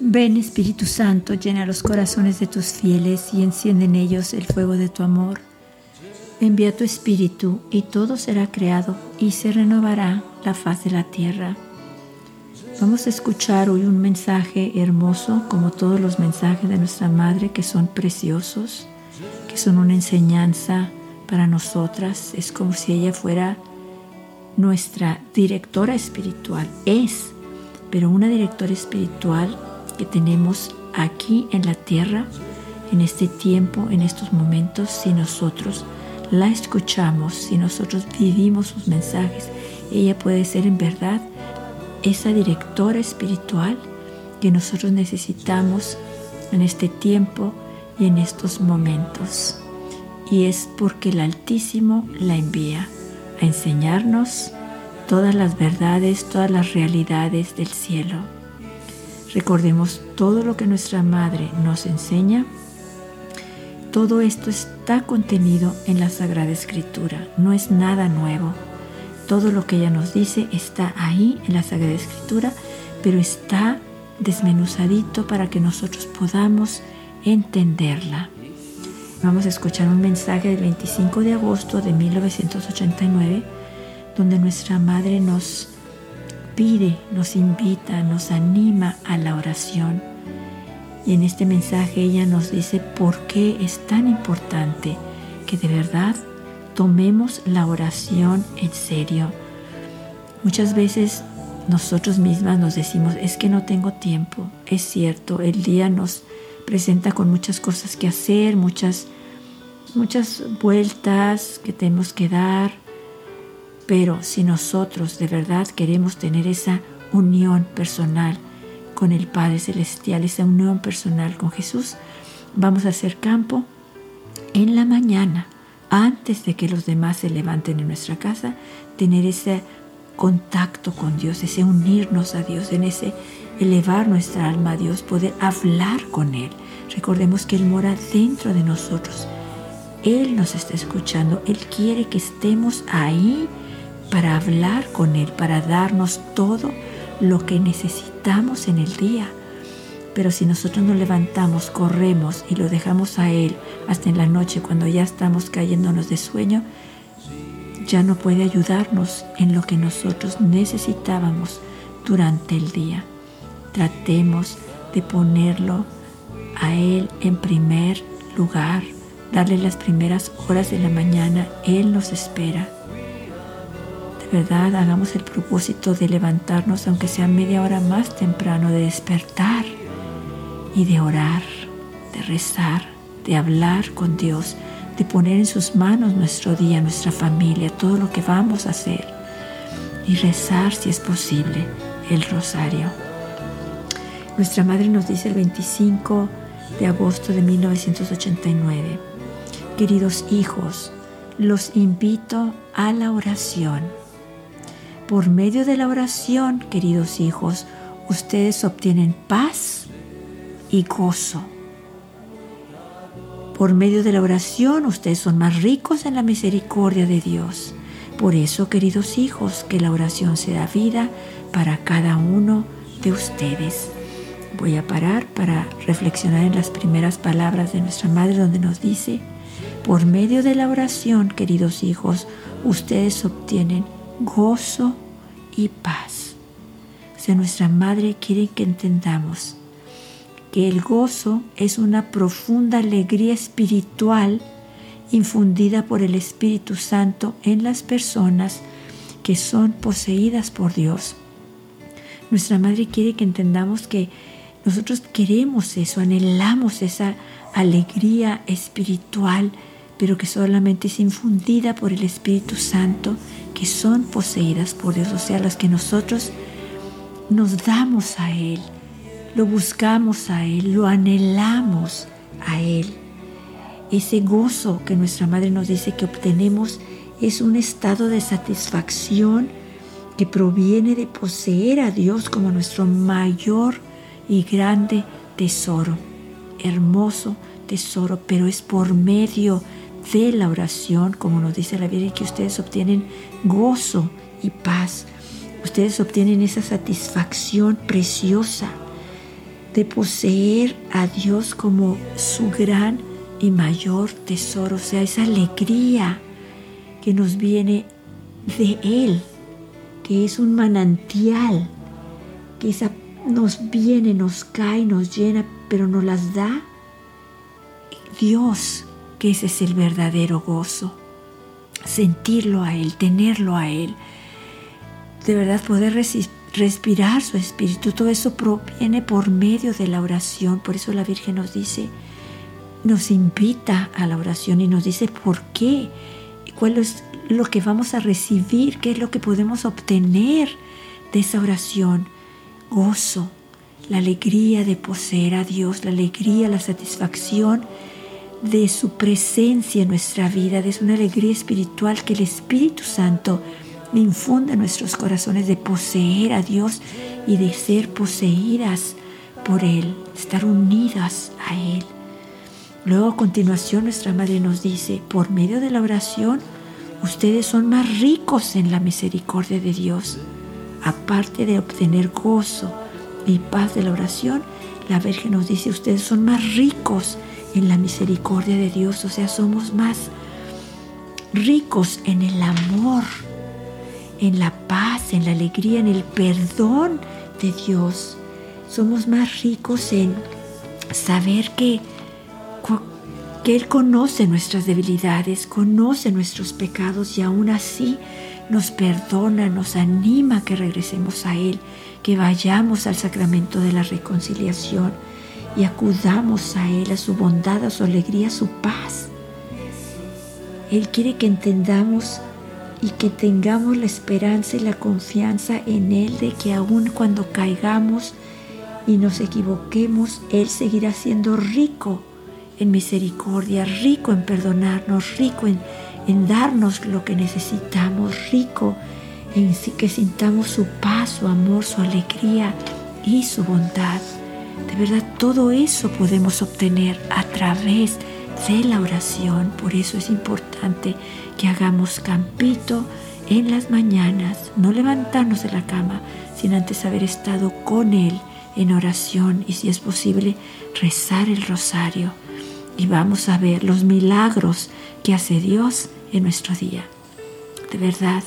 Ven Espíritu Santo, llena los corazones de tus fieles y enciende en ellos el fuego de tu amor. Envía tu Espíritu y todo será creado y se renovará la faz de la tierra. Vamos a escuchar hoy un mensaje hermoso, como todos los mensajes de nuestra Madre, que son preciosos, que son una enseñanza para nosotras. Es como si ella fuera nuestra directora espiritual. Es, pero una directora espiritual que tenemos aquí en la tierra, en este tiempo, en estos momentos, si nosotros la escuchamos, si nosotros vivimos sus mensajes, ella puede ser en verdad esa directora espiritual que nosotros necesitamos en este tiempo y en estos momentos. Y es porque el Altísimo la envía a enseñarnos todas las verdades, todas las realidades del cielo. Recordemos todo lo que nuestra Madre nos enseña. Todo esto está contenido en la Sagrada Escritura, no es nada nuevo. Todo lo que ella nos dice está ahí en la Sagrada Escritura, pero está desmenuzadito para que nosotros podamos entenderla. Vamos a escuchar un mensaje del 25 de agosto de 1989, donde nuestra Madre nos pide, nos invita, nos anima a la oración. Y en este mensaje ella nos dice por qué es tan importante que de verdad tomemos la oración en serio. Muchas veces nosotros mismas nos decimos, es que no tengo tiempo. Es cierto, el día nos presenta con muchas cosas que hacer, muchas, muchas vueltas que tenemos que dar. Pero si nosotros de verdad queremos tener esa unión personal con el Padre Celestial, esa unión personal con Jesús, vamos a hacer campo en la mañana antes de que los demás se levanten en nuestra casa, tener ese contacto con Dios, ese unirnos a Dios, en ese elevar nuestra alma a Dios, poder hablar con Él. Recordemos que Él mora dentro de nosotros. Él nos está escuchando, Él quiere que estemos ahí para hablar con Él, para darnos todo lo que necesitamos en el día. Pero si nosotros nos levantamos, corremos y lo dejamos a Él hasta en la noche cuando ya estamos cayéndonos de sueño, ya no puede ayudarnos en lo que nosotros necesitábamos durante el día. Tratemos de ponerlo a Él en primer lugar, darle las primeras horas de la mañana. Él nos espera. De verdad, hagamos el propósito de levantarnos, aunque sea media hora más temprano, de despertar y de orar, de rezar, de hablar con Dios, de poner en sus manos nuestro día, nuestra familia, todo lo que vamos a hacer y rezar si es posible el rosario. Nuestra madre nos dice el 25 de agosto de 1989, queridos hijos, los invito a la oración. Por medio de la oración, queridos hijos, ustedes obtienen paz y gozo. Por medio de la oración ustedes son más ricos en la misericordia de Dios. Por eso, queridos hijos, que la oración sea vida para cada uno de ustedes. Voy a parar para reflexionar en las primeras palabras de nuestra Madre donde nos dice, por medio de la oración, queridos hijos, ustedes obtienen gozo y paz. O sea, nuestra Madre quiere que entendamos que el gozo es una profunda alegría espiritual infundida por el Espíritu Santo en las personas que son poseídas por Dios. Nuestra Madre quiere que entendamos que nosotros queremos eso, anhelamos esa alegría espiritual, pero que solamente es infundida por el Espíritu Santo, que son poseídas por Dios, o sea, las que nosotros nos damos a Él lo buscamos a Él, lo anhelamos a Él. Ese gozo que nuestra Madre nos dice que obtenemos es un estado de satisfacción que proviene de poseer a Dios como nuestro mayor y grande tesoro, hermoso tesoro, pero es por medio de la oración, como nos dice la Virgen, que ustedes obtienen gozo y paz. Ustedes obtienen esa satisfacción preciosa de poseer a Dios como su gran y mayor tesoro, o sea, esa alegría que nos viene de Él, que es un manantial, que esa nos viene, nos cae, nos llena, pero nos las da Dios, que ese es el verdadero gozo. Sentirlo a Él, tenerlo a Él. De verdad poder respirar su espíritu. Todo eso proviene por medio de la oración. Por eso la Virgen nos dice, nos invita a la oración y nos dice por qué, cuál es lo que vamos a recibir, qué es lo que podemos obtener de esa oración. Gozo, la alegría de poseer a Dios, la alegría, la satisfacción de su presencia en nuestra vida, de una alegría espiritual que el Espíritu Santo infunde en nuestros corazones de poseer a Dios y de ser poseídas por Él, estar unidas a Él. Luego a continuación nuestra Madre nos dice, por medio de la oración, ustedes son más ricos en la misericordia de Dios. Aparte de obtener gozo y paz de la oración, la Virgen nos dice, ustedes son más ricos en la misericordia de Dios, o sea, somos más ricos en el amor, en la paz, en la alegría, en el perdón de Dios. Somos más ricos en saber que, que Él conoce nuestras debilidades, conoce nuestros pecados y aún así nos perdona, nos anima a que regresemos a Él, que vayamos al sacramento de la reconciliación y acudamos a Él, a su bondad, a su alegría, a su paz. Él quiere que entendamos y que tengamos la esperanza y la confianza en Él de que aun cuando caigamos y nos equivoquemos, Él seguirá siendo rico en misericordia, rico en perdonarnos, rico en, en darnos lo que necesitamos, rico en que sintamos su paz, su amor, su alegría y su bondad. De verdad, todo eso podemos obtener a través de la oración. Por eso es importante que hagamos campito en las mañanas, no levantarnos de la cama sin antes haber estado con Él en oración y si es posible rezar el rosario. Y vamos a ver los milagros que hace Dios en nuestro día. De verdad,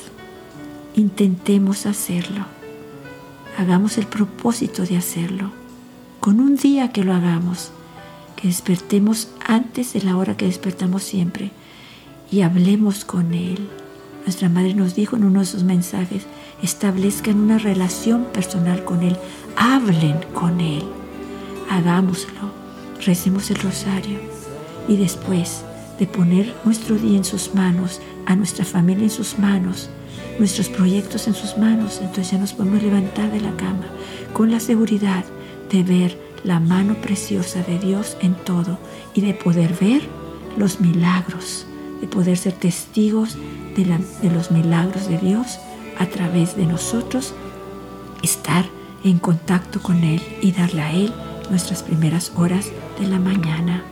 intentemos hacerlo. Hagamos el propósito de hacerlo con un día que lo hagamos, que despertemos antes de la hora que despertamos siempre y hablemos con Él. Nuestra madre nos dijo en uno de sus mensajes, establezcan una relación personal con Él, hablen con Él, hagámoslo, recemos el rosario y después de poner nuestro día en sus manos, a nuestra familia en sus manos, nuestros proyectos en sus manos, entonces ya nos podemos levantar de la cama con la seguridad de ver la mano preciosa de Dios en todo y de poder ver los milagros, de poder ser testigos de, los milagros de Dios a través de nosotros, estar en contacto con Él y darle a Él nuestras primeras horas de la mañana.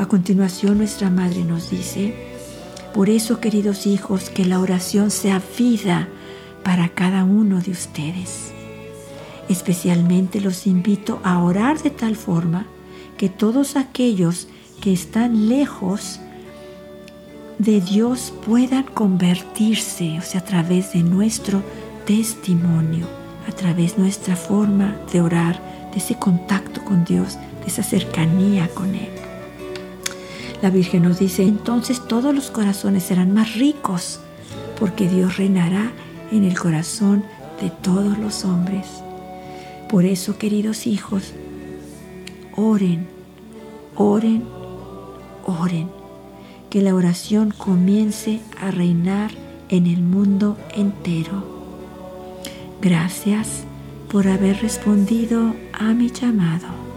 A continuación nuestra Madre nos dice, por eso queridos hijos, que la oración sea vida para cada uno de ustedes. Especialmente los invito a orar de tal forma que todos aquellos que están lejos de Dios puedan convertirse, o sea, a través de nuestro testimonio, a través de nuestra forma de orar, de ese contacto con Dios, de esa cercanía con Él. La Virgen nos dice, entonces todos los corazones serán más ricos, porque Dios reinará en el corazón de todos los hombres. Por eso, queridos hijos, oren, oren, oren. Que la oración comience a reinar en el mundo entero. Gracias por haber respondido a mi llamado.